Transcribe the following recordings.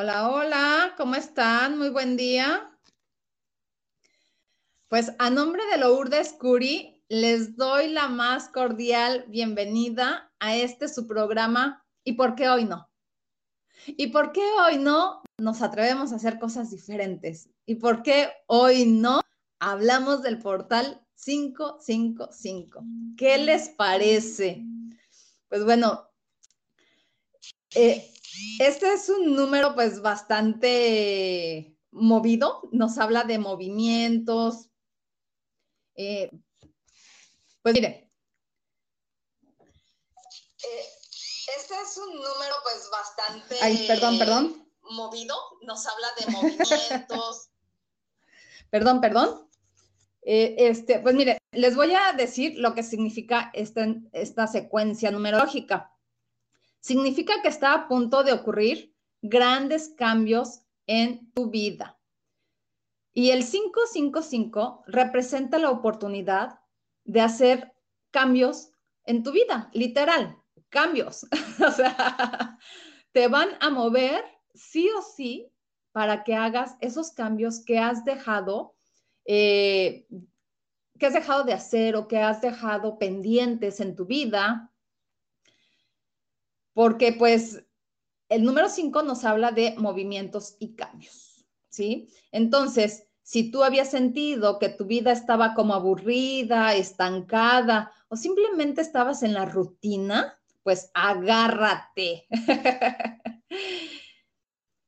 Hola, hola, ¿cómo están? Muy buen día. Pues a nombre de Lourdes Curi, les doy la más cordial bienvenida a este su programa ¿Y por qué hoy no? ¿Y por qué hoy no nos atrevemos a hacer cosas diferentes? ¿Y por qué hoy no hablamos del portal 555? ¿Qué les parece? Pues bueno, eh, este es un número pues bastante movido, nos habla de movimientos. Eh, pues mire, eh, este es un número pues bastante... Ay, perdón, perdón. Movido, nos habla de movimientos. perdón, perdón. Eh, este, pues mire, les voy a decir lo que significa esta, esta secuencia numerológica significa que está a punto de ocurrir grandes cambios en tu vida. Y el 555 representa la oportunidad de hacer cambios en tu vida, literal, cambios. o sea, te van a mover sí o sí para que hagas esos cambios que has dejado, eh, que has dejado de hacer o que has dejado pendientes en tu vida, porque pues el número 5 nos habla de movimientos y cambios, ¿sí? Entonces, si tú habías sentido que tu vida estaba como aburrida, estancada o simplemente estabas en la rutina, pues agárrate.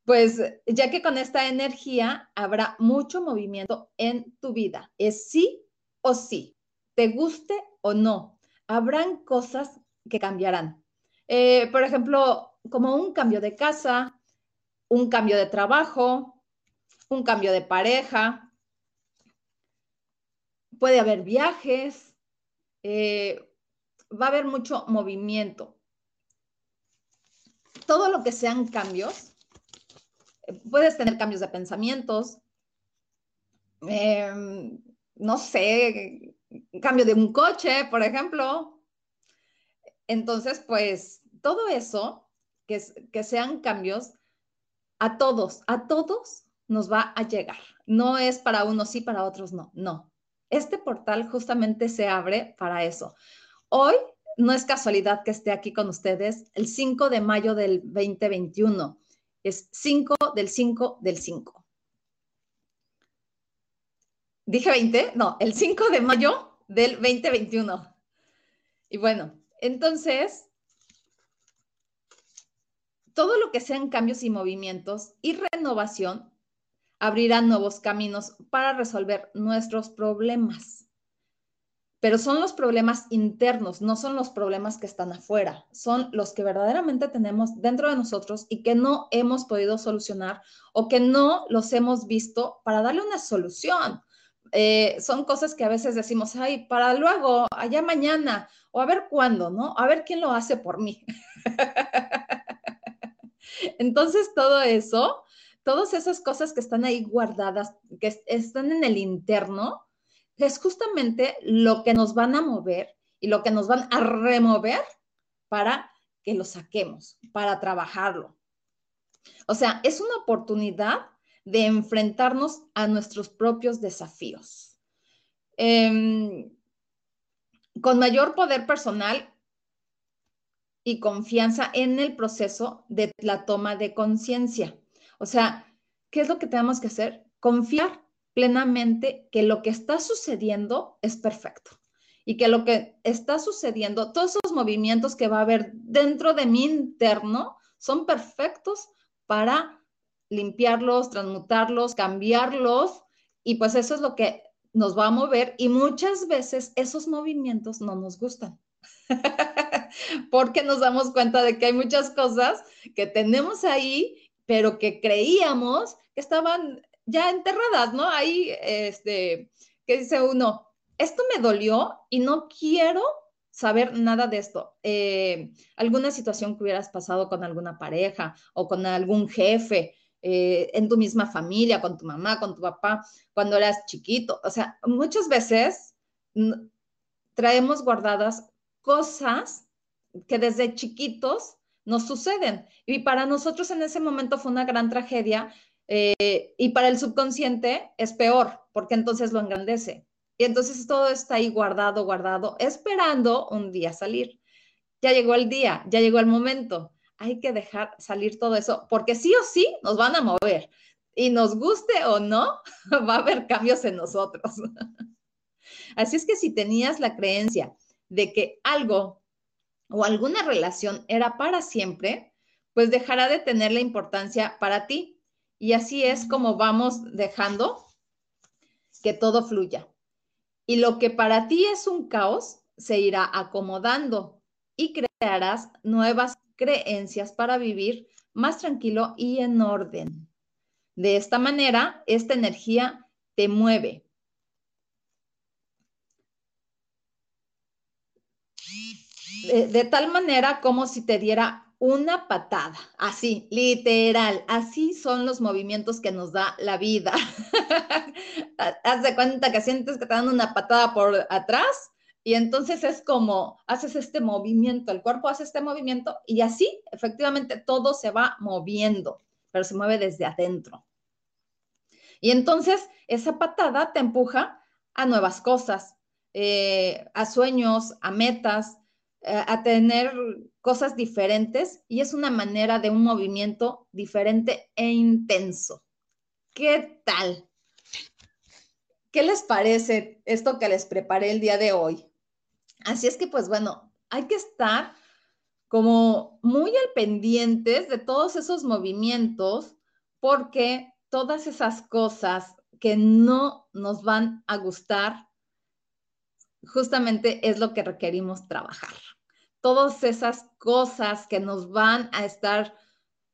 pues ya que con esta energía habrá mucho movimiento en tu vida. Es sí o sí, te guste o no. Habrán cosas que cambiarán. Eh, por ejemplo, como un cambio de casa, un cambio de trabajo, un cambio de pareja. Puede haber viajes, eh, va a haber mucho movimiento. Todo lo que sean cambios, eh, puedes tener cambios de pensamientos, em, no sé, cambio de un coche, por ejemplo, entonces, pues todo eso, que, sean cambios, a todos, a todos nos va a llegar. No es para unos sí, para otros no, no. Este portal justamente se abre para eso. Hoy no es casualidad que esté aquí con ustedes el 5 de mayo del 2021. Es 5 del 5 del 5. ¿Dije 20? No, el 5 de mayo del 2021. Y bueno, entonces, todo lo que sean cambios y movimientos y renovación abrirá nuevos caminos para resolver nuestros problemas. Pero son los problemas internos, no son los problemas que están afuera, son los que verdaderamente tenemos dentro de nosotros y que no hemos podido solucionar o que no los hemos visto para darle una solución. Eh, son cosas que a veces decimos, ay, para luego, allá mañana, o a ver cuándo, ¿no? A ver quién lo hace por mí. Entonces, todo eso, todas esas cosas que están ahí guardadas, que están en el interno, es justamente lo que nos van a mover y lo que nos van a remover para que lo saquemos, para trabajarlo. O sea, es una oportunidad de enfrentarnos a nuestros propios desafíos. Em, con mayor poder personal, y confianza en el proceso de la toma de conciencia. O sea, ¿qué es lo que tenemos que hacer? Confiar plenamente que lo que está sucediendo es perfecto y que lo que está sucediendo, todos esos movimientos que va a haber dentro de mi interno son perfectos para limpiarlos, transmutarlos, cambiarlos y pues eso es lo que nos va a mover y muchas veces esos movimientos no nos gustan. Porque nos damos cuenta de que hay muchas cosas que tenemos ahí, pero que creíamos que estaban ya enterradas, ¿no? Ahí, este, que dice uno, esto me dolió y no quiero saber nada de esto. Eh, alguna situación que hubieras pasado con alguna pareja o con algún jefe, eh, en tu misma familia, con tu mamá, con tu papá, cuando eras chiquito. O sea, muchas veces traemos guardadas cosas que desde chiquitos nos suceden. Y para nosotros en ese momento fue una gran tragedia eh, y para el subconsciente es peor, porque entonces lo engrandece. Y entonces todo está ahí guardado, guardado, esperando un día salir. Ya llegó el día, ya llegó el momento hay que dejar salir todo eso, porque sí o sí nos van a mover. Y nos guste o no, va a haber cambios en nosotros. Así es que si tenías la creencia de que algo o alguna relación era para siempre, pues dejará de tener la importancia para ti. Y así es como vamos dejando que todo fluya. Y lo que para ti es un caos se irá acomodando y crearás nuevas creencias para vivir más tranquilo y en orden. De esta manera, esta energía te mueve. De, tal manera como si te diera una patada, así, literal, así son los movimientos que nos da la vida. Haz de cuenta que sientes que te dan una patada por atrás y entonces es como haces este movimiento, el cuerpo hace este movimiento y así efectivamente todo se va moviendo, pero se mueve desde adentro. Y entonces esa patada te empuja a nuevas cosas, eh, a sueños, a metas, eh, a tener cosas diferentes y es una manera de un movimiento diferente e intenso. ¿Qué tal? ¿Qué les parece esto que les preparé el día de hoy? Así es que, pues bueno, hay que estar como muy al pendientes de todos esos movimientos porque todas esas cosas que no nos van a gustar, justamente es lo que requerimos trabajar. Todas esas cosas que nos van a estar,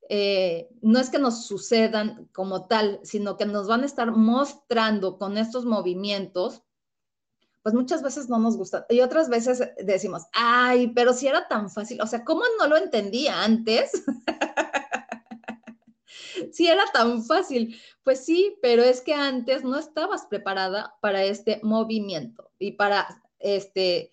eh, no es que nos sucedan como tal, sino que nos van a estar mostrando con estos movimientos pues muchas veces no nos gusta. Y otras veces decimos, ay, pero si era tan fácil, o sea, ¿cómo no lo entendía antes? si era tan fácil, pues sí, pero es que antes no estabas preparada para este movimiento y para este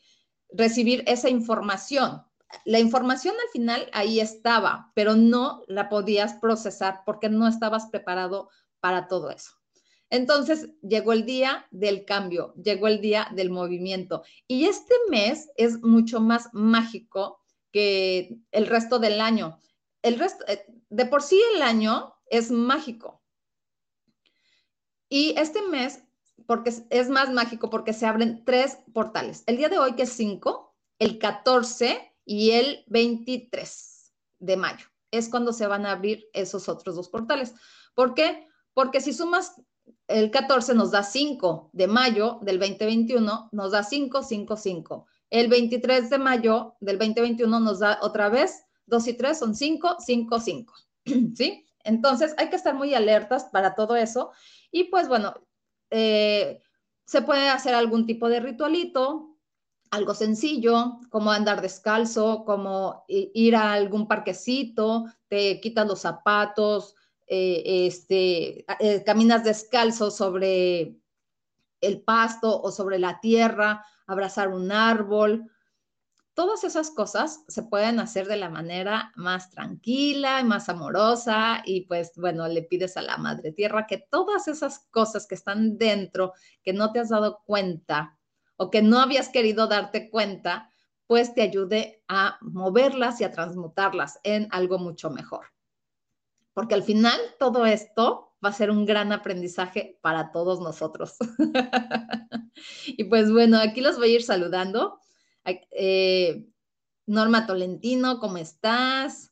recibir esa información. La información al final ahí estaba, pero no la podías procesar porque no estabas preparado para todo eso. Entonces llegó el día del cambio, llegó el día del movimiento. Y este mes es mucho más mágico que el resto del año. El resto, eh, de por sí el año es mágico. Y este mes, porque es más mágico, porque se abren tres portales. El día de hoy, que es 5, el 14 y el 23 de mayo. Es cuando se van a abrir esos otros dos portales. ¿Por qué? Porque si sumas el 14 nos da 5 de mayo del 2021, nos da 5, 5, 5. El 23 de mayo del 2021 nos da otra vez 2 y 3 son 5, 5, 5. ¿Sí? Entonces hay que estar muy alertas para todo eso. Y pues bueno, eh, se puede hacer algún tipo de ritualito, algo sencillo, como andar descalzo, como ir a algún parquecito, te quitas los zapatos, eh, este, eh, caminas descalzo sobre el pasto o sobre la tierra, abrazar un árbol. Todas esas cosas se pueden hacer de la manera más tranquila y más amorosa y pues bueno, le pides a la madre tierra que todas esas cosas que están dentro, que no te has dado cuenta o que no habías querido darte cuenta, pues te ayude a moverlas y a transmutarlas en algo mucho mejor. Porque al final todo esto va a ser un gran aprendizaje para todos nosotros. y pues bueno, aquí los voy a ir saludando. Eh, Norma Tolentino, ¿cómo estás?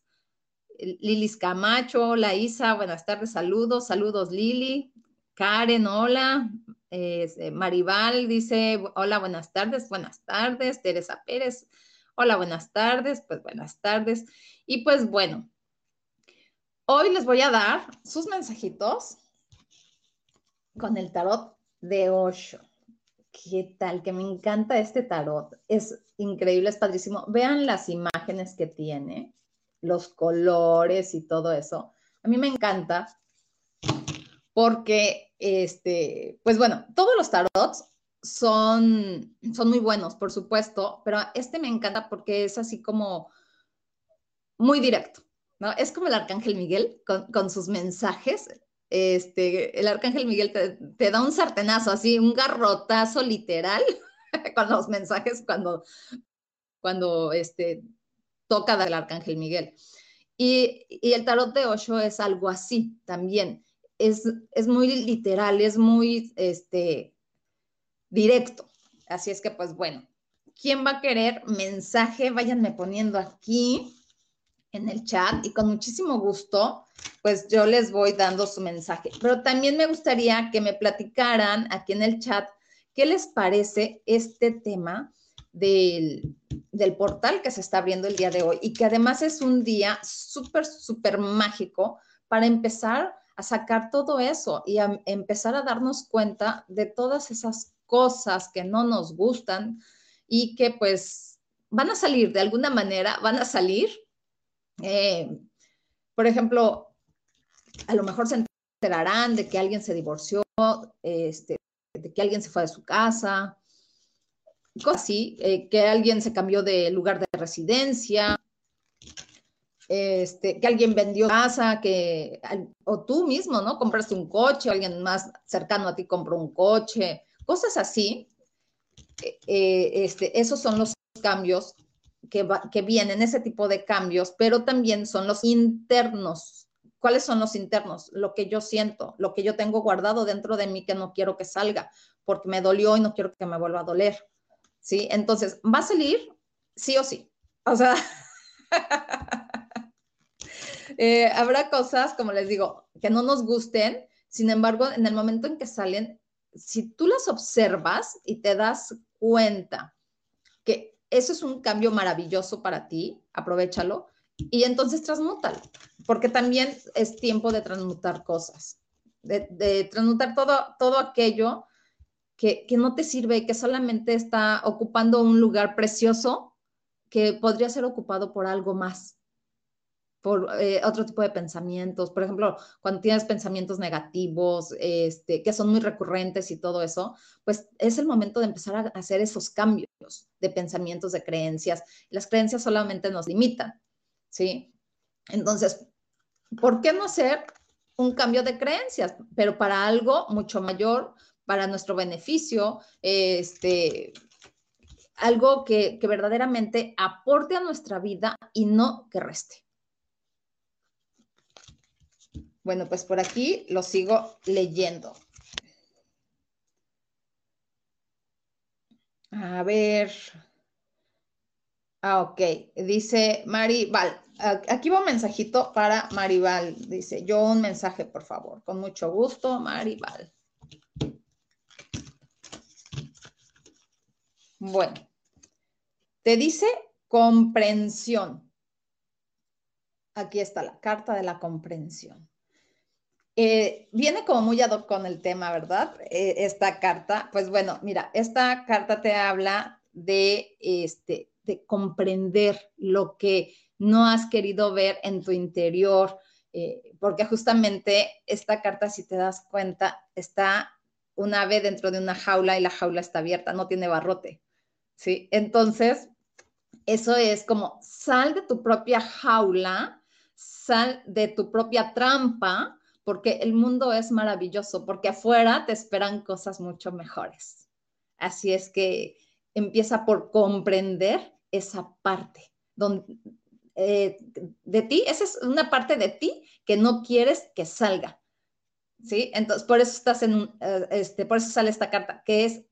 Lilis Camacho, hola Isa, buenas tardes, saludos, saludos Lili. Karen, hola. Eh, Maribal dice, hola, buenas tardes, buenas tardes. Teresa Pérez, hola, buenas tardes, pues buenas tardes. Y pues bueno, hoy les voy a dar sus mensajitos con el tarot de Osho. ¿Qué tal? Que me encanta este tarot. Es increíble, es padrísimo. Vean las imágenes que tiene, los colores y todo eso. A mí me encanta porque, este, pues bueno, todos los tarots son, son muy buenos, por supuesto, pero este me encanta porque es así como muy directo, ¿no? Es como el arcángel Miguel con, sus mensajes. Este, el arcángel Miguel te, da un sartenazo, así, un garrotazo literal con los mensajes cuando, cuando este, toca del arcángel Miguel. Y, el tarot de Osho es algo así también es, muy literal, es muy este, directo. Así es que, pues bueno, ¿quién va a querer mensaje? Váyanme poniendo aquí en el chat y con muchísimo gusto, pues yo les voy dando su mensaje. Pero también me gustaría que me platicaran aquí en el chat qué les parece este tema del, del portal que se está abriendo el día de hoy y que además es un día súper, súper mágico para empezar a sacar todo eso y a empezar a darnos cuenta de todas esas cosas que no nos gustan y que pues van a salir de alguna manera, van a salir. Eh, por ejemplo, a lo mejor se enterarán de que alguien se divorció, este, de que alguien se fue de su casa, cosas así, eh, que alguien se cambió de lugar de residencia, este, que alguien vendió casa, que, o tú mismo, ¿no? Compraste un coche, alguien más cercano a ti compró un coche, cosas así. Eh, este, esos son los cambios que, vienen, ese tipo de cambios, pero también son los internos. ¿Cuáles son los internos? Lo que yo siento, lo que yo tengo guardado dentro de mí que no quiero que salga, porque me dolió y no quiero que me vuelva a doler. ¿Sí? Entonces, va a salir sí o sí. O sea, Eh, habrá cosas, como les digo, que no nos gusten, sin embargo, en el momento en que salen, si tú las observas y te das cuenta que eso es un cambio maravilloso para ti, aprovechalo y entonces transmútalo, porque también es tiempo de transmutar cosas, de, transmutar todo, todo aquello que, que no te sirve, que solamente está ocupando un lugar precioso que podría ser ocupado por algo más por eh, otro tipo de pensamientos. Por ejemplo, cuando tienes pensamientos negativos, este, que son muy recurrentes y todo eso, pues es el momento de empezar a hacer esos cambios de pensamientos, de creencias. Las creencias solamente nos limitan, ¿sí? Entonces, ¿por qué no hacer un cambio de creencias? Pero para algo mucho mayor, para nuestro beneficio, este, algo que, que verdaderamente aporte a nuestra vida y no que reste. Bueno, pues por aquí lo sigo leyendo. A ver. Ah, ok. Dice Maribal. Aquí va un mensajito para Maribal. Dice, yo un mensaje, por favor. Con mucho gusto, Maribal. Bueno, te dice comprensión. Aquí está la carta de la comprensión. Eh, viene como muy ad hoc con el tema, ¿verdad? Eh, esta carta, pues bueno, mira, esta carta te habla de, este, de comprender lo que no has querido ver en tu interior, eh, porque justamente esta carta, si te das cuenta, está un ave dentro de una jaula y la jaula está abierta, no tiene barrote, ¿sí? Entonces, eso es como sal de tu propia jaula, sal de tu propia trampa, porque el mundo es maravilloso, porque afuera te esperan cosas mucho mejores. Así es que empieza por comprender esa parte eh, de ti, esa es una parte de ti que no quieres que salga. ¿Sí? Entonces, por eso estás en eh, este, por eso sale esta carta, que es,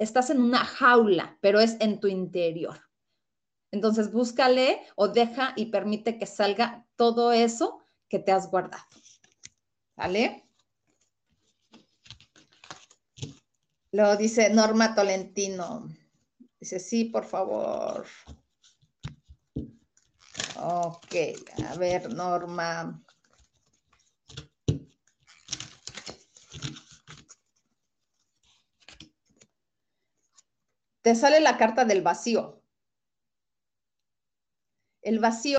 estás en una jaula, pero es en tu interior. Entonces, búscale o deja y permite que salga todo eso que te has guardado. ¿Vale? Lo dice Norma Tolentino. Dice, sí, por favor. Ok, a ver, Norma. Te sale la carta del vacío. El vacío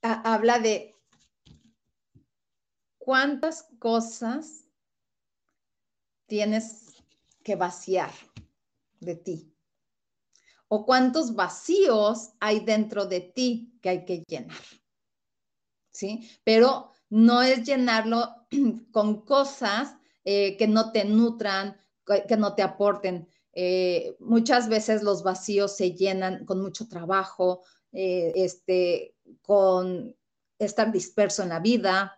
habla de cuántas cosas tienes que vaciar de ti o cuántos vacíos hay dentro de ti que hay que llenar. ¿Sí? Pero no es llenarlo con cosas eh, que no te nutran, que no te aporten. Eh, muchas veces los vacíos se llenan con mucho trabajo, eh, este, con estar disperso en la vida,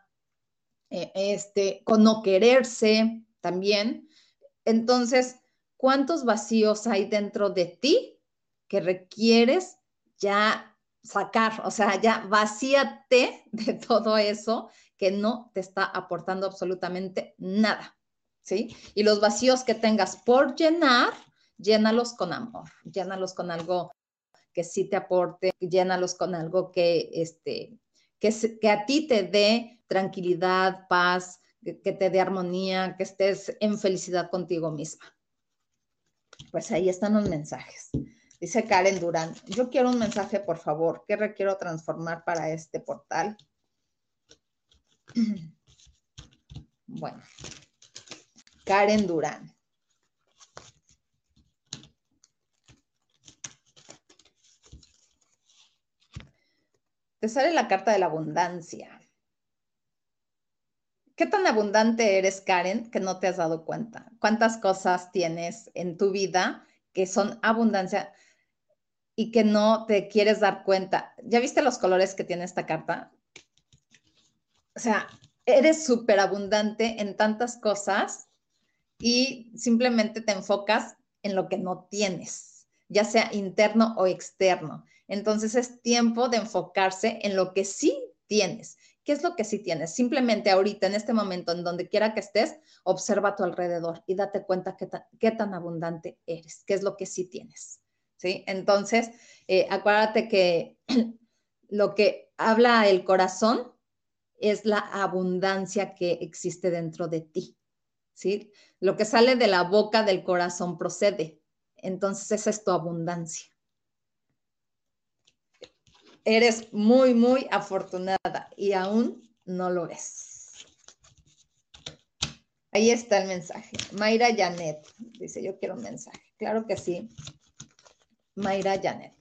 este, con no quererse también. Entonces, ¿cuántos vacíos hay dentro de ti que requieres ya sacar, o sea, ya vacíate de todo eso que no te está aportando absolutamente nada, ¿sí? Y los vacíos que tengas por llenar, llénalos con amor, llénalos con algo que sí te aporte, llénalos con algo que, este, que, que a ti te dé tranquilidad, paz, que te dé armonía, que estés en felicidad contigo misma. Pues ahí están los mensajes. Dice Karen Durán, yo quiero un mensaje, por favor. ¿Qué requiero transformar para este portal? Bueno, Karen Durán. Te sale la carta de la abundancia. ¿Qué tan abundante eres, Karen, que no te has dado cuenta? ¿Cuántas cosas tienes en tu vida que son abundancia? y que no te quieres dar cuenta. ¿Ya viste los colores que tiene esta carta? O sea, eres súper abundante en tantas cosas y simplemente te enfocas en lo que no tienes, ya sea interno o externo. Entonces es tiempo de enfocarse en lo que sí tienes. ¿Qué es lo que sí tienes? Simplemente ahorita, en este momento, en donde quiera que estés, observa a tu alrededor y date cuenta qué, qué tan abundante eres, qué es lo que sí tienes. ¿sí? Entonces, eh, acuérdate que lo que habla el corazón es la abundancia que existe dentro de ti, ¿sí? Lo que sale de la boca del corazón procede. Entonces, esa es tu abundancia. Eres muy, muy afortunada y aún no lo ves. Ahí está el mensaje. Mayra Janet dice, yo quiero un mensaje. Claro que sí. Mayra Janet.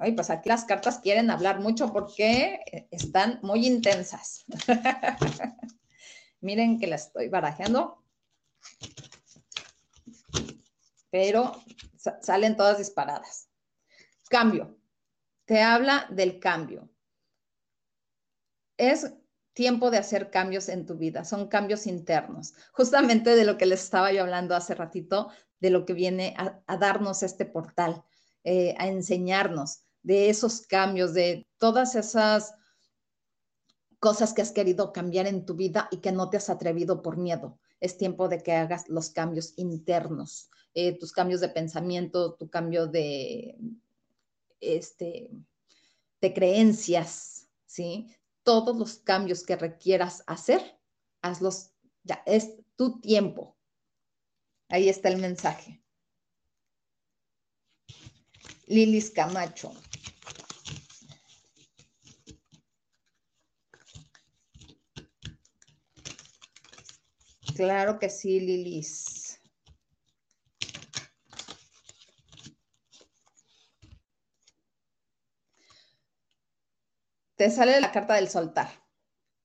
Ay, pues aquí las cartas quieren hablar mucho porque están muy intensas. Miren que la estoy barajeando. Pero salen todas disparadas. Cambio. Te habla del cambio. Es tiempo de hacer cambios en tu vida, son cambios internos. Justamente de lo que les estaba yo hablando hace ratito, de lo que viene a, darnos este portal, eh, a enseñarnos de esos cambios, de todas esas cosas que has querido cambiar en tu vida y que no te has atrevido por miedo. Es tiempo de que hagas los cambios internos, eh, tus cambios de pensamiento, tu cambio de, este, de creencias, ¿sí? Todos los cambios que requieras hacer, hazlos, ya es tu tiempo, Ahí está el mensaje. Lilis Camacho. Claro que sí, Lilis. Te sale la carta del soltar.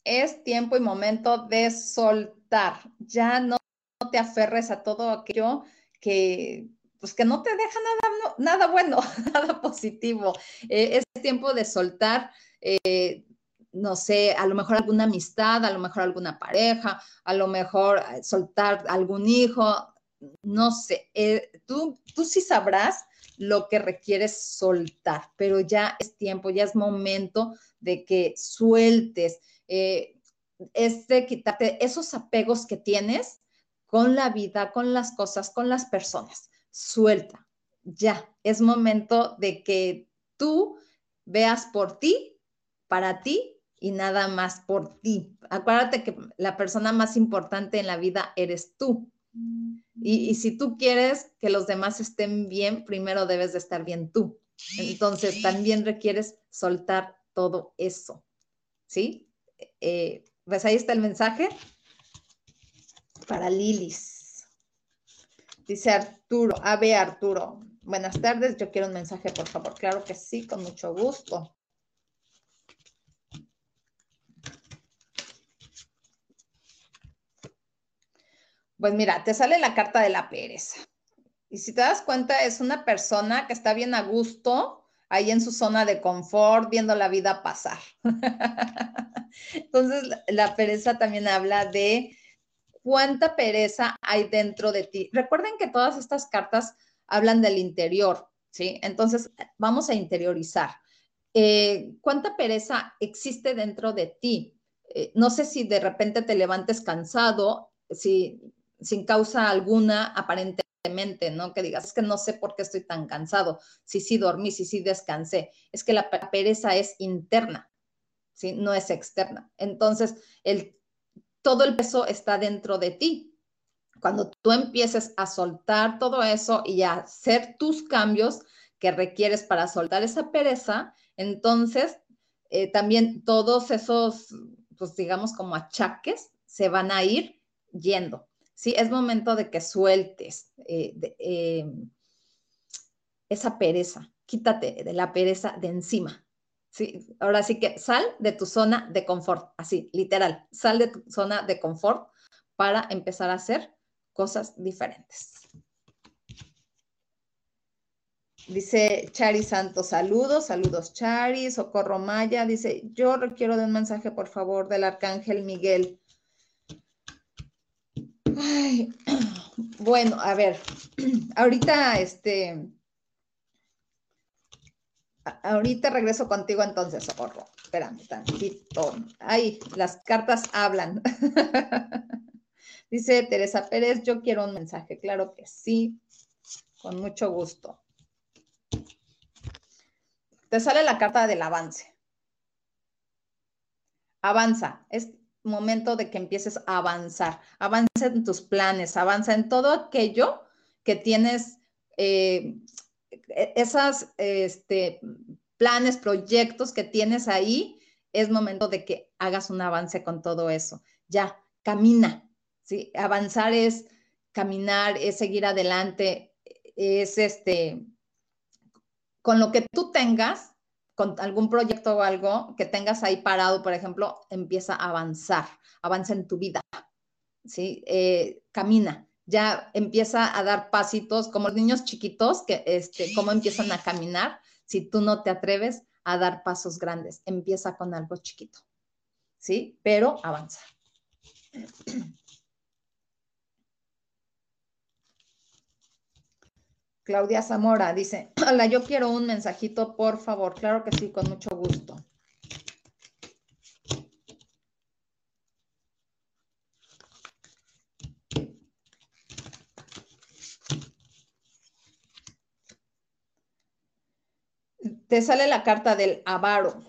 Es tiempo y momento de soltar. Ya no te aferres a todo aquello que pues que no te deja nada, nada bueno, nada positivo. Eh, es tiempo de soltar, eh, no sé, a lo mejor alguna amistad, a lo mejor alguna pareja, a lo mejor eh, soltar algún hijo, no sé, tú, tú sí sabrás lo que requieres soltar, pero ya es tiempo, ya es momento de que sueltes, es de quitarte esos apegos que tienes con la vida, con las cosas, con las personas suelta. Ya, es momento de que tú veas por ti, para ti y nada más por ti. Acuérdate que la persona más importante en la vida eres tú. Y, si tú quieres que los demás estén bien, primero debes de estar bien tú. Entonces, también requieres soltar todo eso. ¿Sí? Eh, pues ahí está el mensaje para Lilis. Dice Arturo, A.B. Arturo. Buenas tardes, yo quiero un mensaje, por favor. Claro que sí, con mucho gusto. Pues mira, te sale la carta de la pereza. Y si te das cuenta, es una persona que está bien a gusto ahí en su zona de confort, viendo la vida pasar. Entonces, la pereza también habla de cuánta pereza hay dentro de ti. Recuerden que todas estas cartas hablan del interior, ¿sí? Entonces, vamos a interiorizar. Eh, ¿Cuánta pereza existe dentro de ti? Eh, no sé si de repente te levantes cansado, si sin causa alguna, aparentemente, ¿no? Que digas, es que no sé por qué estoy tan cansado, si sí dormí, si sí descansé. Es que la pereza es interna, ¿sí? No es externa. Entonces, el todo el peso está dentro de ti. Cuando tú empieces a soltar todo eso y a hacer tus cambios que requieres para soltar esa pereza, entonces eh, también todos esos, pues digamos como achaques, se van a ir yendo. Sí, es momento de que sueltes eh, eh, esa pereza. Quítate de la pereza de encima. Sí, ahora sí que sal de tu zona de confort, así, literal, sal de tu zona de confort para empezar a hacer cosas diferentes. Dice Chari Santos, saludos, saludos Chari, Socorro Maya, dice, yo requiero de un mensaje, por favor, del Arcángel Miguel. Bueno, a ver, ahorita este, ahorita regreso contigo entonces, Socorro. Espérame tantito. Ay, las cartas hablan. Dice Teresa Pérez, yo quiero un mensaje. Claro que sí, con mucho gusto. Te sale la carta del avance. Avanza. Momento de que empieces a avanzar. Avanza en tus planes, avanza en todo aquello que tienes eh, e-, esas este, planes, proyectos que tienes ahí, es momento de que hagas un avance con todo eso. Ya, camina, ¿sí? Avanzar es caminar, es seguir adelante, es este, con lo que tú tengas, con algún proyecto o algo que tengas ahí parado, por ejemplo, empieza a avanzar, avanza en tu vida, ¿sí? Eh, camina ya empieza a dar pasitos, como los niños chiquitos, que este, cómo empiezan a caminar. Si tú no te atreves a dar pasos grandes, empieza con algo chiquito, ¿sí? Pero avanza. Claudia Zamora dice, hola, yo quiero un mensajito, por favor. Claro que sí, con mucho gusto. te sale la carta del avaro.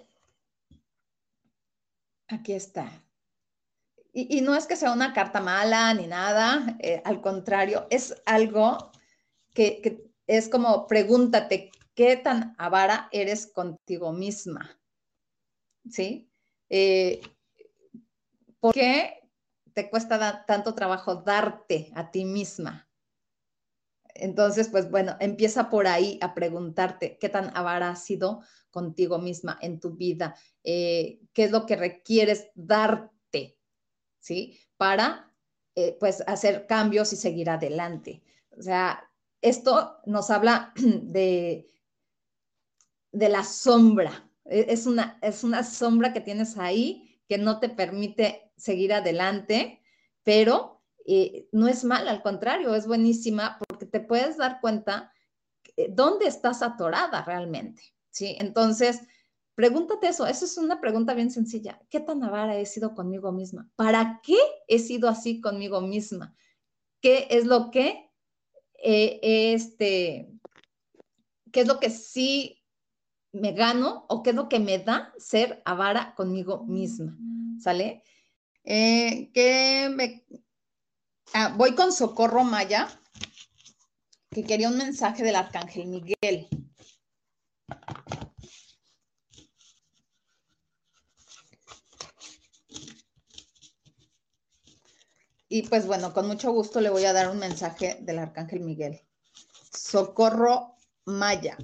Aquí está. Y, no es que sea una carta mala ni nada, eh, al contrario, es algo que, es como pregúntate, ¿qué tan avara eres contigo misma? ¿Sí? Eh, ¿Por qué te cuesta tanto trabajo darte a ti misma? Entonces, pues bueno, empieza por ahí a preguntarte qué tan avara has sido contigo misma en tu vida, eh, qué es lo que requieres darte, ¿sí? Para, eh, pues, hacer cambios y seguir adelante. O sea, esto nos habla de, de la sombra. E, es una, es una sombra que tienes ahí que no te permite seguir adelante, pero eh, no es mal, al contrario, es buenísima porque te puedes dar cuenta eh, dónde estás atorada realmente, ¿sí? Entonces, pregúntate eso, eso es una pregunta bien sencilla. ¿Qué tan avara he sido conmigo misma? ¿Para qué he sido así conmigo misma? ¿Qué es lo que, eh, este, qué es lo que sí me gano o qué es lo que me da ser avara conmigo misma? ¿Sale? ¿Qué me, Ah, voy con Socorro Maya, que quería un mensaje del Arcángel Miguel. Y pues bueno, con mucho gusto le voy a dar un mensaje del Arcángel Miguel. Socorro Maya.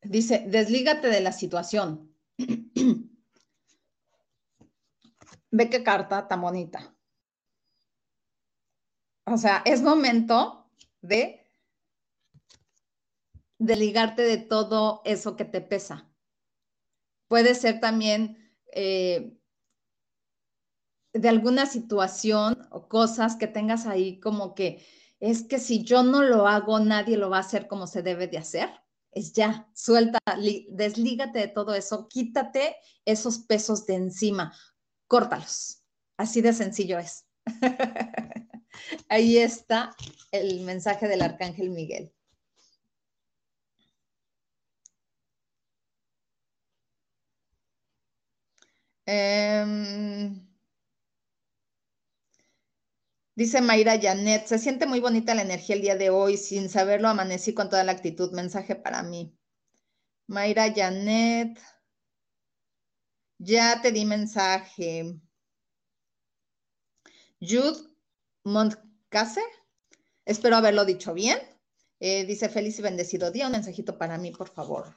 Dice, deslígate de la situación. Ve qué carta tan bonita. O sea, es momento de desligarte de todo eso que te pesa. Puede ser también eh, de alguna situación o cosas que tengas ahí como que es que si yo no lo hago, nadie lo va a hacer como se debe de hacer es ya, suelta, deslígate de todo eso, quítate esos pesos de encima, córtalos. Así de sencillo es. Ahí está el mensaje del arcángel Miguel. Em, Dice Mayra Janet, se siente muy bonita la energía el día de hoy, sin saberlo amanecí con toda la actitud. Mensaje para mí. Mayra Janet, ya te di mensaje. Jude Montcase, espero haberlo dicho bien. Eh, dice feliz y bendecido día. Un mensajito para mí, por favor.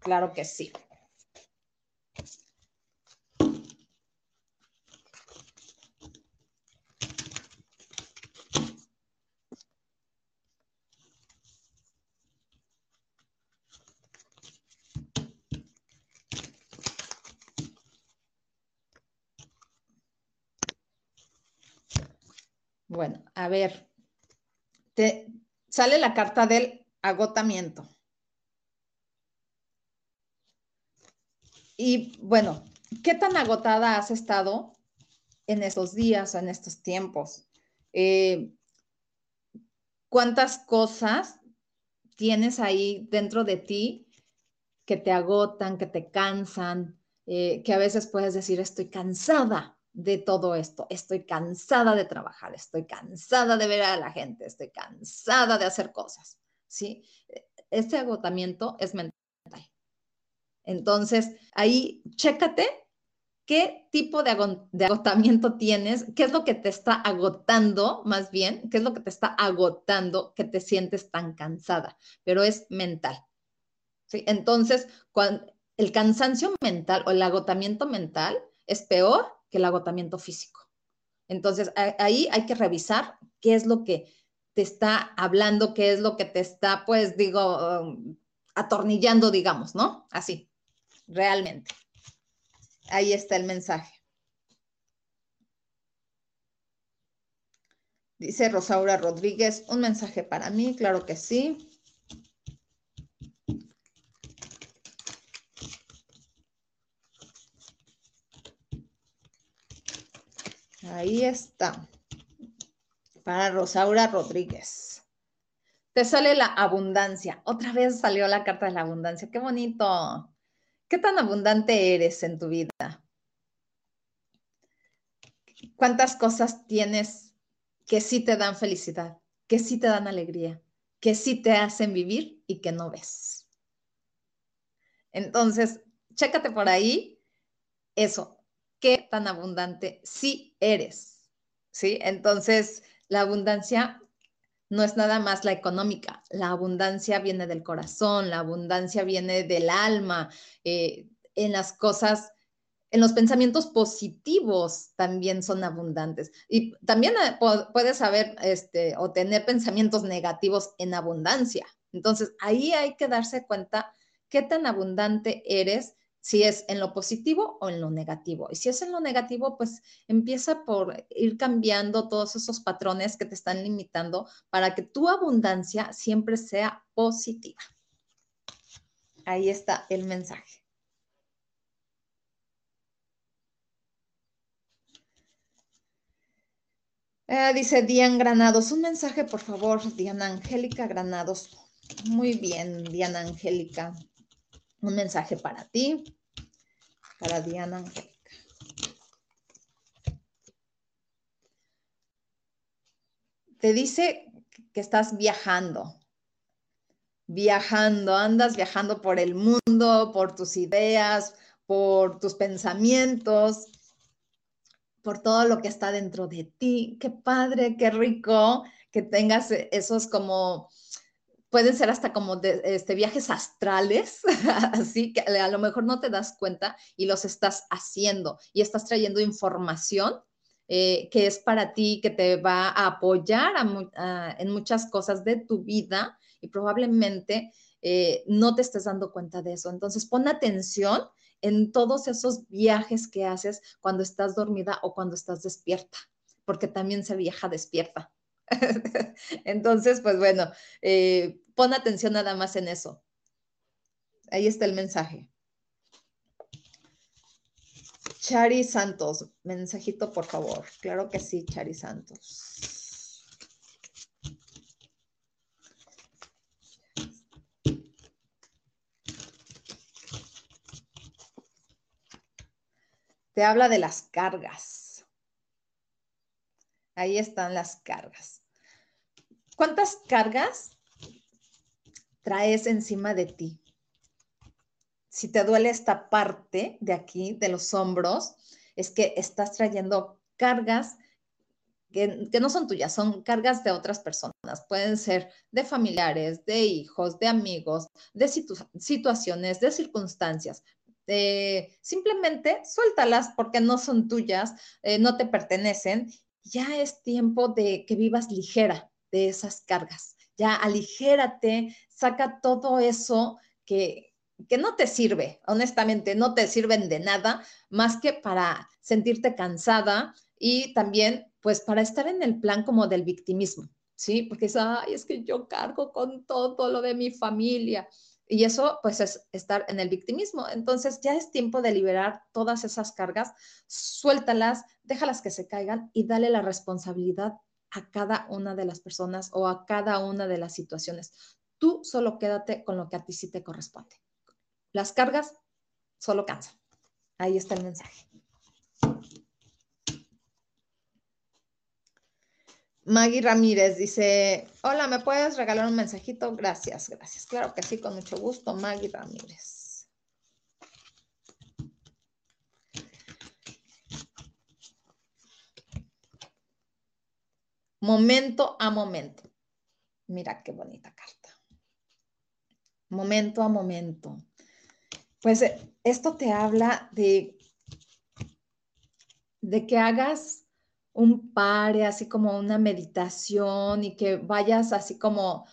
Claro que sí. Bueno, a ver, te sale la carta del agotamiento. Y bueno, ¿qué tan agotada has estado en estos días o en estos tiempos? Eh, ¿Cuántas cosas tienes ahí dentro de ti que te agotan, que te cansan, eh, que a veces puedes decir, estoy cansada, de todo esto. Estoy cansada de trabajar, estoy cansada de ver a la gente, estoy cansada de hacer cosas, ¿sí? Este agotamiento es mental. Entonces, ahí chécate qué tipo de, agotamiento tienes, qué es lo que te está agotando, más bien, qué es lo que te está agotando que te sientes tan cansada, pero es mental. ¿sí? Entonces, cuando, el cansancio mental o el agotamiento mental es peor el agotamiento físico. Entonces, ahí hay que revisar qué es lo que te está hablando, qué es lo que te está, pues digo, um, atornillando, digamos, ¿no? Así, realmente. Ahí está el mensaje. Dice Rosaura Rodríguez, un mensaje para mí, claro que sí. Ahí está. Para Rosaura Rodríguez. Te sale la abundancia. Otra vez salió la carta de la abundancia. Qué bonito. ¿Qué tan abundante eres en tu vida? ¿Cuántas cosas tienes que sí te dan felicidad, que sí te dan alegría, que sí te hacen vivir y que no ves? Entonces, chécate por ahí eso, tan abundante sí eres, ¿sí? Entonces, la abundancia no es nada más la económica, la abundancia viene del corazón, la abundancia viene del alma, eh, en las cosas, en los pensamientos positivos también son abundantes. Y también eh, puedes saber este, o tener pensamientos negativos en abundancia. Entonces, ahí hay que darse cuenta qué tan abundante eres si es en lo positivo o en lo negativo. Y si es en lo negativo, pues empieza por ir cambiando todos esos patrones que te están limitando para que tu abundancia siempre sea positiva. Ahí está el mensaje. Eh, dice Diana Granados, un mensaje por favor, Diana Angélica Granados. Muy bien, Diana Angélica un mensaje para ti, para Diana Angélica. Te dice que estás viajando, viajando, andas viajando por el mundo, por tus ideas, por tus pensamientos, por todo lo que está dentro de ti. Qué padre, qué rico que tengas esos como pueden ser hasta como de, este, viajes astrales, así que a lo mejor no te das cuenta y los estás haciendo y estás trayendo información eh, que es para ti, que te va a apoyar en muchas cosas de tu vida y probablemente eh, no te estés dando cuenta de eso. Entonces, pon atención en todos esos viajes que haces cuando estás dormida o cuando estás despierta, porque también se viaja despierta. Entonces, pues bueno, eh, pon atención nada más en eso. Ahí está el mensaje. Chari Santos, mensajito por favor. Claro que sí, Chari Santos. Te habla de las cargas. Ahí están las cargas. ¿Cuántas cargas traes encima de ti. Si te duele esta parte de aquí, de los hombros, es que estás trayendo cargas que, no son tuyas, son cargas de otras personas. Pueden ser de familiares, de hijos, de amigos, de situaciones, de circunstancias. simplemente suéltalas porque no son tuyas, eh, no te pertenecen. Ya es tiempo de que vivas ligera de esas cargas ya aligérate, saca todo eso que, que no te sirve, honestamente, no te sirven de nada más que para sentirte cansada y también pues para estar en el plan como del victimismo, ¿sí? Porque es, ay, es que yo cargo con todo lo de mi familia. Y eso, pues, es estar en el victimismo. Entonces, ya es tiempo de liberar todas esas cargas, suéltalas, déjalas que se caigan y dale la responsabilidad a cada una de las personas o a cada una de las situaciones. Tú solo quédate con lo que a ti sí te corresponde. Las cargas solo cansan. Ahí está el mensaje. Maggie Ramírez dice, hola, ¿me puedes regalar un mensajito? Gracias, gracias. Claro que sí, con mucho gusto, Maggie Ramírez. Momento a momento. Mira qué bonita carta. Momento a momento. Pues eh, esto te habla de, de que hagas un pare, así como una meditación y que vayas así como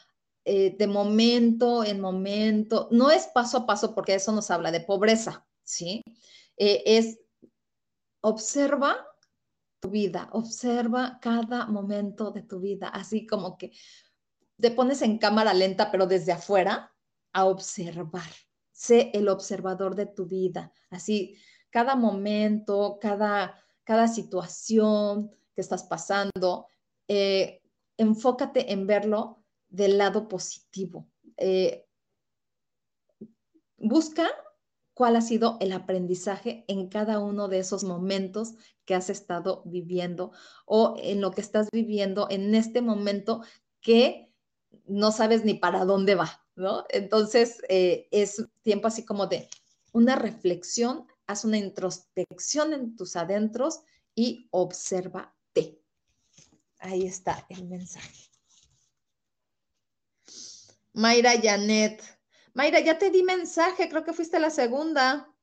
eh, de momento en momento. No es paso a paso porque eso nos habla de pobreza, ¿sí? Eh, es observa tu vida, observa cada momento de tu vida, así como que te pones en cámara lenta, pero desde afuera, a observar. Sé el observador de tu vida, así cada momento, cada, cada situación que estás pasando, eh, enfócate en verlo del lado positivo. Eh, busca cuál ha sido el aprendizaje en cada uno de esos momentos que has estado viviendo o en lo que estás viviendo en este momento que no sabes ni para dónde va, ¿no? Entonces, eh, es tiempo así como de una reflexión, haz una introspección en tus adentros y obsérvate. Ahí está el mensaje. Mayra Janet. Mayra, ya te di mensaje, creo que fuiste la segunda.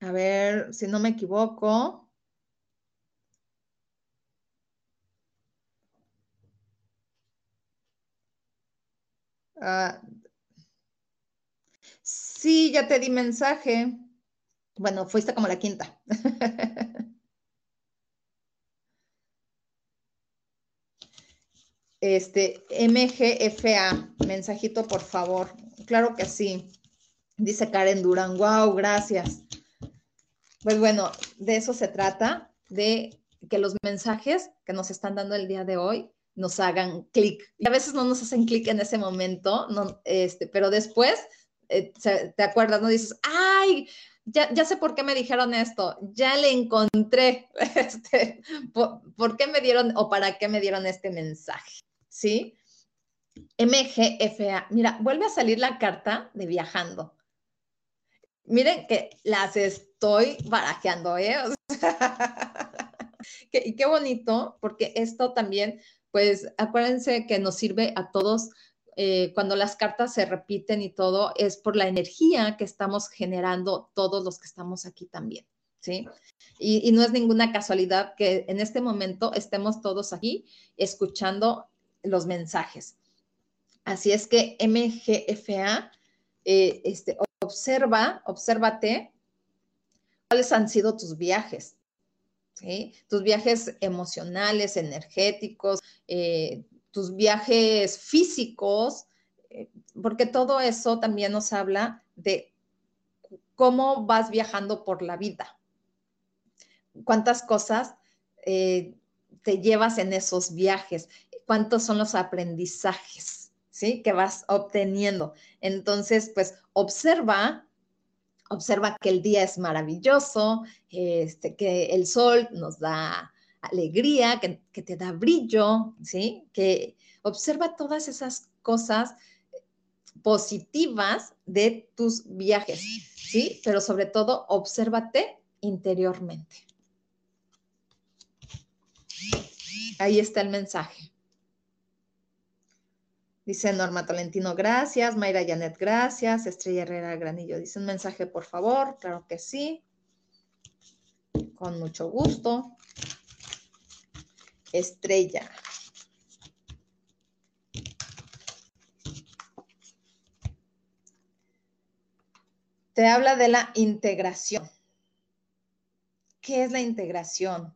A ver si no me equivoco. Ah, sí, ya te di mensaje. Bueno, fuiste como la quinta. Este, MGFA, mensajito por favor. Claro que sí. Dice Karen Durán, wow, gracias. Pues bueno, de eso se trata, de que los mensajes que nos están dando el día de hoy nos hagan clic. Y a veces no nos hacen clic en ese momento, no, este, pero después eh, te acuerdas, ¿no? Dices, ay, ya, ya, sé por qué me dijeron esto, ya le encontré, este, por, qué me dieron o para qué me dieron este mensaje. ¿sí? MGFA. Mira, vuelve a salir la carta de viajando. Miren que las estoy barajeando, ¿eh? y qué bonito, porque esto también, pues acuérdense que nos sirve a todos eh, cuando las cartas se repiten y todo, es por la energía que estamos generando todos los que estamos aquí también, ¿sí? Y, y no es ninguna casualidad que en este momento estemos todos aquí escuchando los mensajes. Así es que MGFA, eh, este, observa, obsérvate cuáles han sido tus viajes, ¿sí? Tus viajes emocionales, energéticos, eh, tus viajes físicos, eh, porque todo eso también nos habla de cómo vas viajando por la vida, cuántas cosas te llevas en esos viajes cuántos son los aprendizajes, ¿sí? Que vas obteniendo. Entonces, pues observa, observa que el día es maravilloso, este, que el sol nos da alegría, que, que te da brillo, ¿sí? Que observa todas esas cosas positivas de tus viajes, ¿sí? Pero sobre todo, obsérvate interiormente. Ahí está el mensaje. Dice Norma Tolentino, gracias. Mayra Janet, gracias. Estrella Herrera Granillo, dice un mensaje, por favor. Claro que sí. Con mucho gusto. Estrella. Te habla de la integración. ¿Qué es la integración?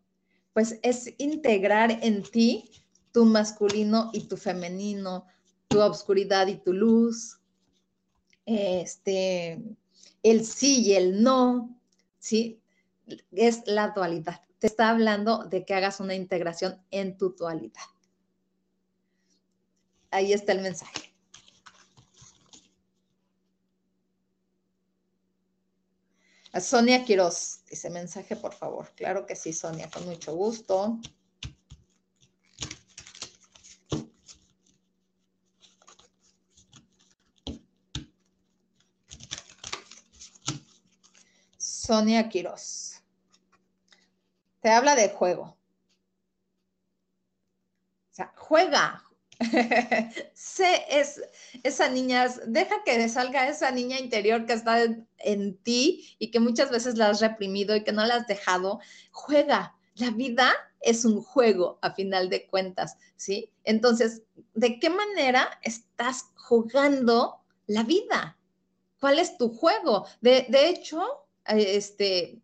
Pues es integrar en ti tu masculino y tu femenino, tu obscuridad y tu luz, este, el sí y el no, ¿sí? Es la dualidad. Te está hablando de que hagas una integración en tu dualidad. Ahí está el mensaje. Sonia Quiroz, ese mensaje, por favor. Claro que sí, Sonia, con mucho gusto. Sonia Quiroz. Te habla de juego. O sea, juega. sé es esa niña, deja que salga esa niña interior que está en, ti y que muchas veces la has reprimido y que no la has dejado. Juega. La vida es un juego a final de cuentas, ¿sí? Entonces, ¿de qué manera estás jugando la vida? ¿Cuál es tu juego? De, de hecho, este,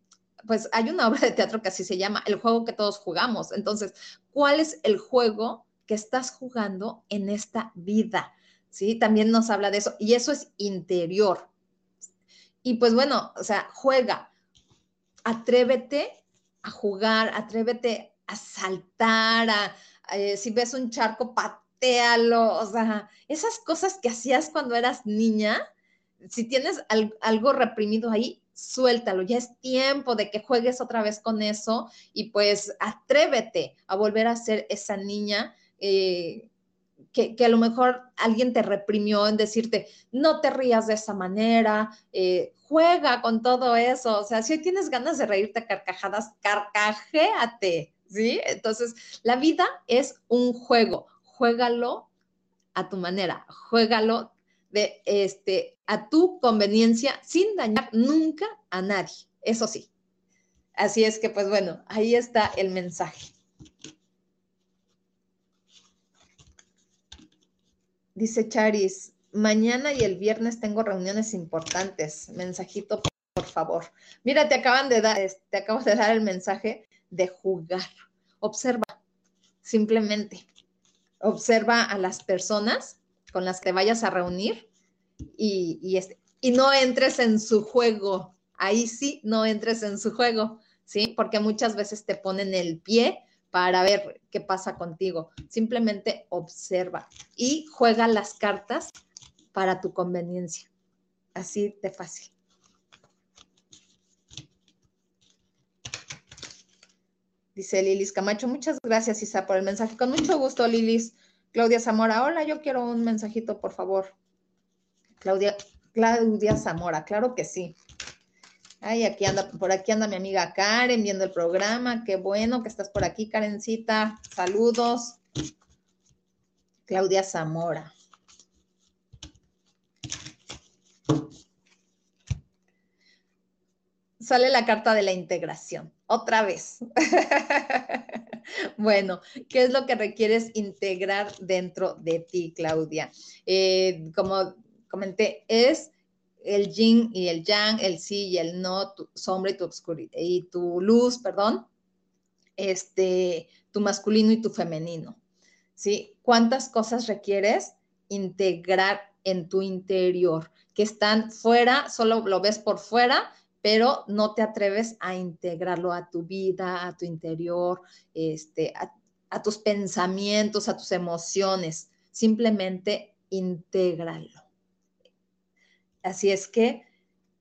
pues hay una obra de teatro que así se llama, el juego que todos jugamos. Entonces, ¿cuál es el juego que estás jugando en esta vida? ¿Sí? También nos habla de eso. Y eso es interior. Y pues bueno, o sea, juega, atrévete a jugar, atrévete a saltar, a, eh, si ves un charco, patealo, o sea, esas cosas que hacías cuando eras niña, si tienes algo reprimido ahí, suéltalo, ya es tiempo de que juegues otra vez con eso y pues atrévete a volver a ser esa niña eh, que, a lo mejor alguien te reprimió en decirte, no te rías de esa manera, eh, juega con todo eso, o sea, si tienes ganas de reírte a carcajadas, carcajéate, ¿sí? Entonces, la vida es un juego, juégalo a tu manera, juégalo de este a tu conveniencia sin dañar nunca a nadie. Eso sí. Así es que pues bueno, ahí está el mensaje. Dice Charis, mañana y el viernes tengo reuniones importantes. Mensajito, por favor. Mira, te acaban de dar, te acabo de dar el mensaje de jugar. Observa, simplemente. Observa a las personas con las que vayas a reunir y, y, este, y no entres en su juego. Ahí sí, no entres en su juego, ¿sí? Porque muchas veces te ponen el pie para ver qué pasa contigo. Simplemente observa y juega las cartas para tu conveniencia. Así de fácil. Dice Lilis Camacho, muchas gracias Isa por el mensaje. Con mucho gusto, Lilis. Claudia Zamora, hola, yo quiero un mensajito, por favor. Claudia, Claudia Zamora, claro que sí. Ay, aquí anda, por aquí anda mi amiga Karen viendo el programa. Qué bueno que estás por aquí, Karencita. Saludos. Claudia Zamora. Sale la carta de la integración. Otra vez. bueno, ¿qué es lo que requieres integrar dentro de ti, Claudia? Eh, como comenté, es el yin y el yang, el sí y el no, tu sombra y tu oscuridad, y tu luz, perdón, este, tu masculino y tu femenino, ¿sí? ¿Cuántas cosas requieres integrar en tu interior? Que están fuera, solo lo ves por fuera, pero no te atreves a integrarlo a tu vida, a tu interior, este, a, a tus pensamientos, a tus emociones. Simplemente intégralo. Así es que,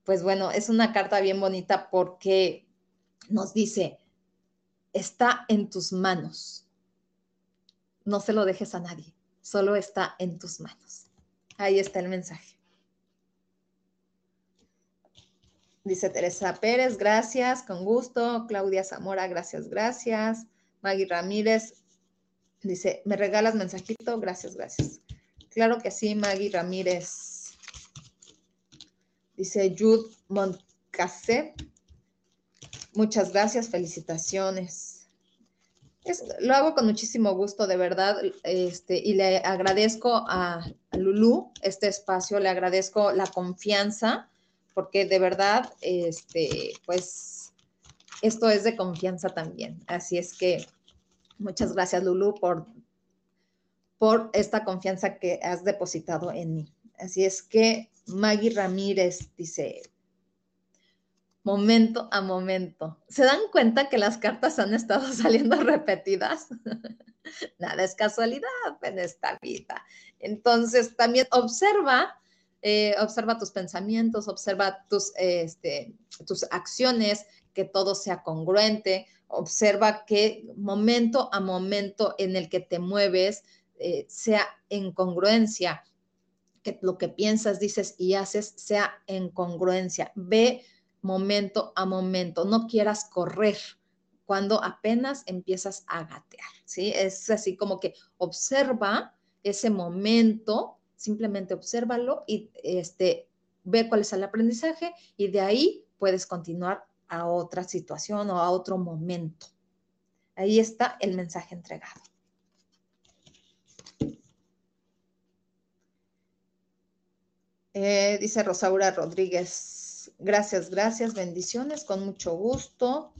pues bueno, es una carta bien bonita porque nos dice, está en tus manos. No se lo dejes a nadie, solo está en tus manos. Ahí está el mensaje. Dice Teresa Pérez, gracias, con gusto. Claudia Zamora, gracias, gracias. Maggie Ramírez dice, ¿me regalas mensajito? Gracias, gracias. Claro que sí, Maggie Ramírez. Dice Jude Montcasset. Muchas gracias, felicitaciones. lo hago con muchísimo gusto, de verdad, este, y le agradezco a, a Lulu este espacio, le agradezco la confianza, porque de verdad, este, pues, esto es de confianza también. Así es que muchas gracias, Lulu, por, por esta confianza que has depositado en mí. Así es que Maggie Ramírez dice, momento a momento. ¿Se dan cuenta que las cartas han estado saliendo repetidas? Nada es casualidad en esta vida. Entonces, también observa, eh, observa tus pensamientos, observa tus, este, tus acciones, que todo sea congruente, observa que momento a momento en el que te mueves eh, sea en congruencia que lo que piensas, dices y haces sea en congruencia. Ve momento a momento, no quieras correr cuando apenas empiezas a gatear, ¿sí? Es así como que observa ese momento, simplemente obsérvalo y este, ve cuál es el aprendizaje y de ahí puedes continuar a otra situación o a otro momento. Ahí está el mensaje entregado. Eh, dice Rosaura Rodríguez, gracias, gracias, bendiciones, con mucho gusto.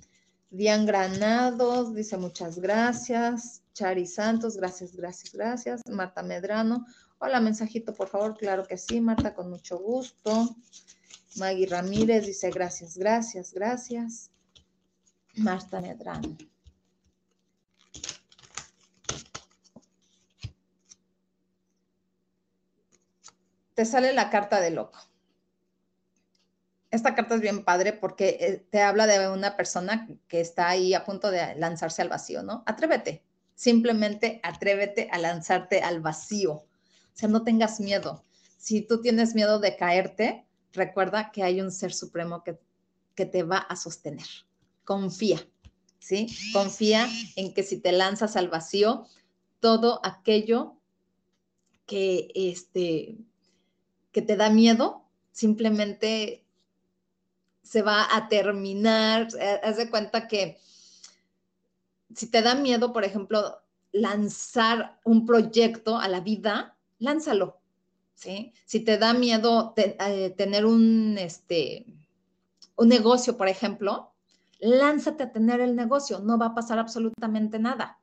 Dian Granados dice muchas gracias. Chari Santos, gracias, gracias, gracias. Marta Medrano, hola, mensajito, por favor. Claro que sí, Marta, con mucho gusto. Maggie Ramírez dice gracias, gracias, gracias. Marta Medrano. te sale la carta de loco. Esta carta es bien padre porque eh, te habla de una persona que está ahí a punto de lanzarse al vacío, ¿no? Atrévete, simplemente atrévete a lanzarte al vacío. O sea, no tengas miedo. Si tú tienes miedo de caerte, recuerda que hay un ser supremo que, que te va a sostener. Confía, ¿sí? Confía en que si te lanzas al vacío, todo aquello que, este, que te da miedo, simplemente se va a terminar. Eh, haz de cuenta que si te da miedo, por ejemplo, lanzar un proyecto a la vida, lánzalo. ¿sí? Si te da miedo eh, tener un, este, un negocio, por ejemplo, lánzate a tener el negocio, no va a pasar absolutamente nada.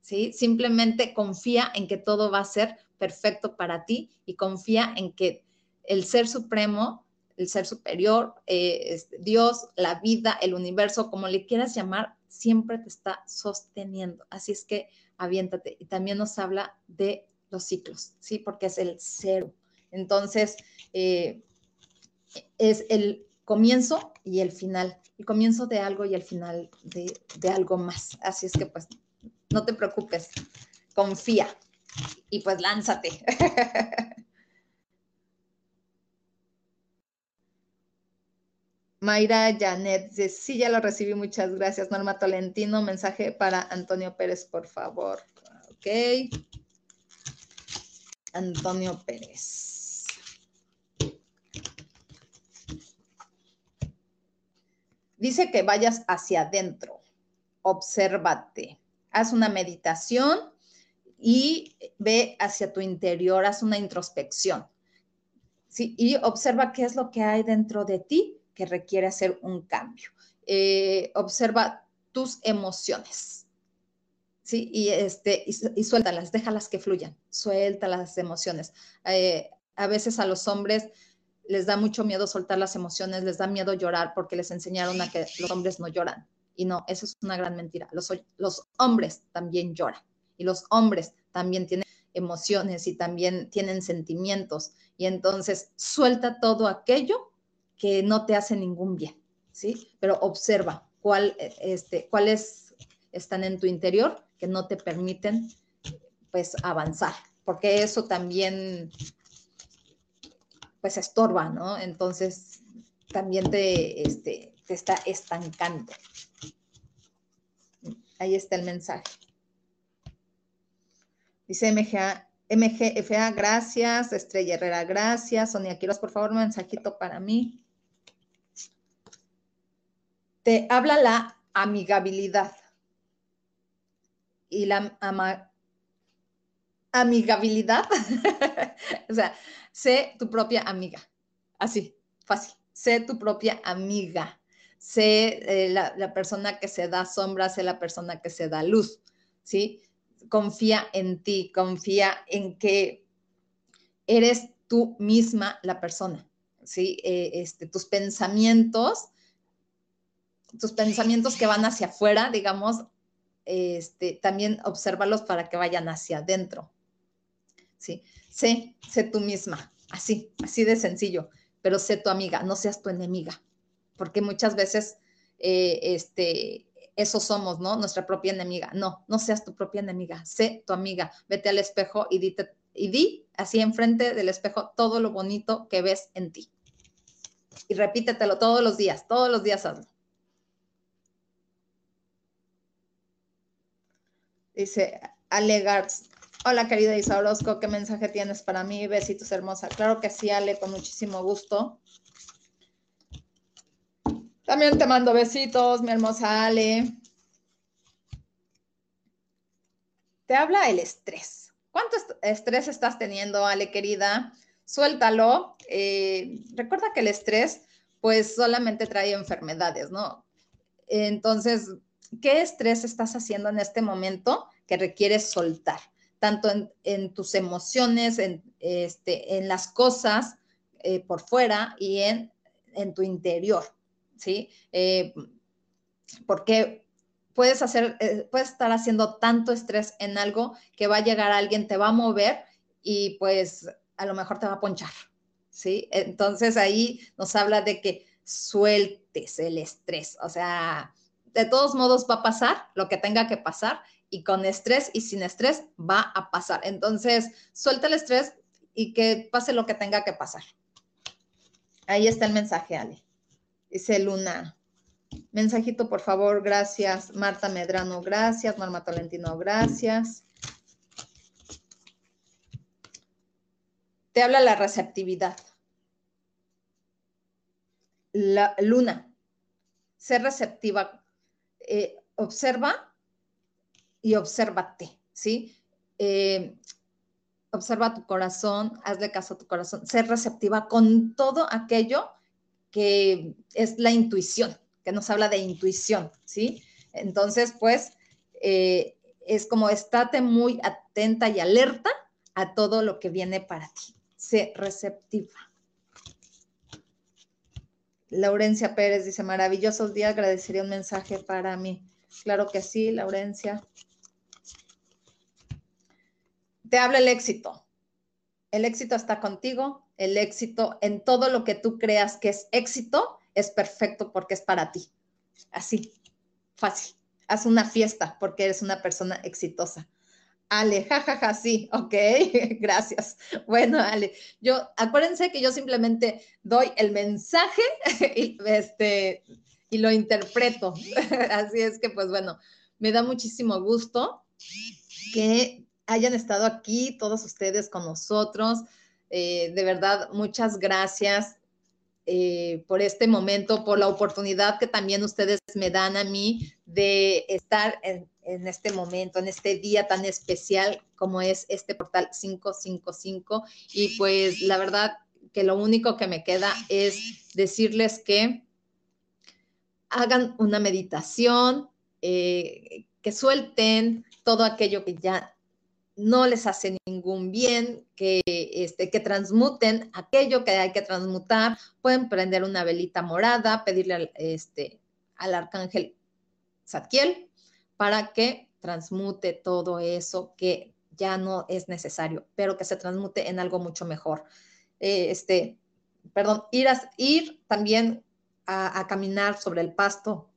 ¿sí? Simplemente confía en que todo va a ser perfecto para ti y confía en que el ser supremo, el ser superior, eh, Dios, la vida, el universo, como le quieras llamar, siempre te está sosteniendo. Así es que aviéntate. Y también nos habla de los ciclos, ¿sí? Porque es el cero. Entonces, eh, es el comienzo y el final. El comienzo de algo y el final de, de algo más. Así es que, pues, no te preocupes, confía y pues lánzate. Mayra Janet dice, sí, ya lo recibí, muchas gracias. Norma Tolentino, mensaje para Antonio Pérez, por favor. Ok. Antonio Pérez. Dice que vayas hacia adentro, obsérvate, haz una meditación y ve hacia tu interior, haz una introspección. ¿sí? Y observa qué es lo que hay dentro de ti que requiere hacer un cambio. Eh, observa tus emociones. Y, este, y, suéltalas, déjalas que fluyan, suelta las emociones. Eh, a veces a los hombres les da mucho miedo soltar las emociones, les da miedo llorar porque les enseñaron a que los hombres no lloran. Y no, eso es una gran mentira. Los, los hombres también lloran y los hombres también tienen emociones y también tienen sentimientos. Y entonces suelta todo aquello que no te hace ningún bien, ¿sí? Pero observa cuál, este, cuáles están en tu interior que no te permiten, pues, avanzar, porque eso también, pues, estorba, ¿no? Entonces, también te, este, te está estancando. Ahí está el mensaje. Dice MGA, MGFA, gracias. Estrella Herrera, gracias. Sonia Quiroz, por favor, un mensajito para mí te habla la amigabilidad. Y la amigabilidad, o sea, sé tu propia amiga. Así, fácil. Sé tu propia amiga. Sé eh, la, persona que se da sombra, sé la persona que se da luz. ¿Sí? Confía en ti, confía en que eres tú misma la persona. ¿Sí? Eh, este, tus pensamientos tus pensamientos que van hacia afuera, digamos, este, también obsérvalos para que vayan hacia adentro. ¿Sí? Sé, sé tú misma, así, así de sencillo, pero sé tu amiga, no seas tu enemiga, porque muchas veces, eh, este, eso somos, ¿no? Nuestra propia enemiga. No, no seas tu propia enemiga, sé tu amiga, vete al espejo y, dite, y di así enfrente del espejo todo lo bonito que ves en ti. Y repítetelo todos los días, todos los días hazlo. Dice Ale Gartz. Hola, querida Isa Orozco, ¿qué mensaje tienes para mí? Besitos, hermosa. Claro que sí, Ale, con muchísimo gusto. También te mando besitos, mi hermosa Ale. Te habla el estrés. ¿Cuánto estrés estás teniendo, Ale, querida? Suéltalo. Eh, recuerda que el estrés, pues, solamente trae enfermedades, ¿no? Entonces, ¿Qué estrés estás haciendo en este momento que requieres soltar? Tanto en, tus emociones, en, este, en las cosas eh, por fuera y en, en, tu interior, ¿sí? Eh, porque puedes hacer, eh, puedes estar haciendo tanto estrés en algo que va a llegar alguien, te va a mover y pues a lo mejor te va a ponchar, ¿sí? Entonces ahí nos habla de que sueltes el estrés, o sea, de todos modos va a pasar lo que tenga que pasar y con estrés y sin estrés va a pasar. Entonces, suelta el estrés y que pase lo que tenga que pasar. Ahí está el mensaje, Ale. Dice Luna. Mensajito, por favor, gracias. Marta Medrano, gracias. Norma Tolentino, gracias. te habla la receptividad. La luna, ser receptiva, eh, observa y obsérvate, ¿sí? Eh, observa tu corazón, hazle caso a tu corazón, ser receptiva con todo aquello que es la intuición, que nos habla de intuición, ¿sí? Entonces, pues, eh, es como estate muy atenta y alerta a todo lo que viene para ti. Sé receptiva. Laurencia Pérez dice, maravillosos días, agradecería un mensaje para mí. Claro que sí, Laurencia. Te habla el éxito. El éxito está contigo. El éxito en todo lo que tú creas que es éxito es perfecto porque es para ti. Así, fácil. Haz una fiesta porque eres una persona exitosa. Ale, jajaja, sí, ok, gracias. Bueno, Ale, yo, acuérdense que yo simplemente doy el mensaje y, este, y lo interpreto. Así es que, pues bueno, me da muchísimo gusto que hayan estado aquí todos ustedes con nosotros. Eh, de verdad, muchas gracias eh, por este momento, por la oportunidad que también ustedes me dan a mí de estar en, en este momento, en este día tan especial como es este portal 555. Y pues la verdad que lo único que me queda es decirles que hagan una meditación, eh, que suelten todo aquello que ya no les hace ningún bien, que, este, que transmuten aquello que hay que transmutar. Pueden prender una velita morada, pedirle al, este, al arcángel Zadkiel para que transmute todo eso que ya no es necesario, pero que se transmute en algo mucho mejor. Eh, este, perdón, ir, a, ir también a, a caminar sobre el pasto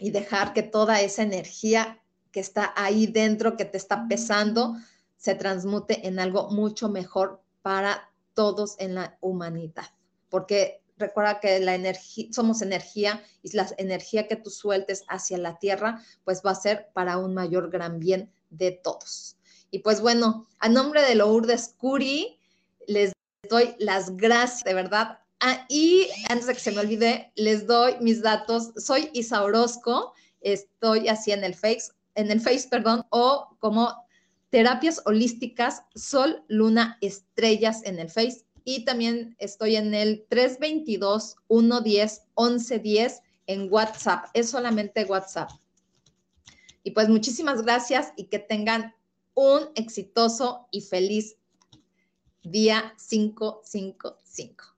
y dejar que toda esa energía que está ahí dentro, que te está pesando, se transmute en algo mucho mejor para todos en la humanidad. Porque recuerda que la energía, somos energía y la energía que tú sueltes hacia la tierra, pues va a ser para un mayor gran bien de todos. Y pues bueno, a nombre de Lourdes Curi, les doy las gracias, de verdad. Ah, y antes de que se me olvide, les doy mis datos. Soy Isa Orozco, estoy así en el Face, en el Face, perdón, o como Terapias Holísticas Sol, Luna, Estrellas en el Face y también estoy en el 322-110-1110 en WhatsApp. Es solamente WhatsApp. Y pues muchísimas gracias y que tengan un exitoso y feliz día 555.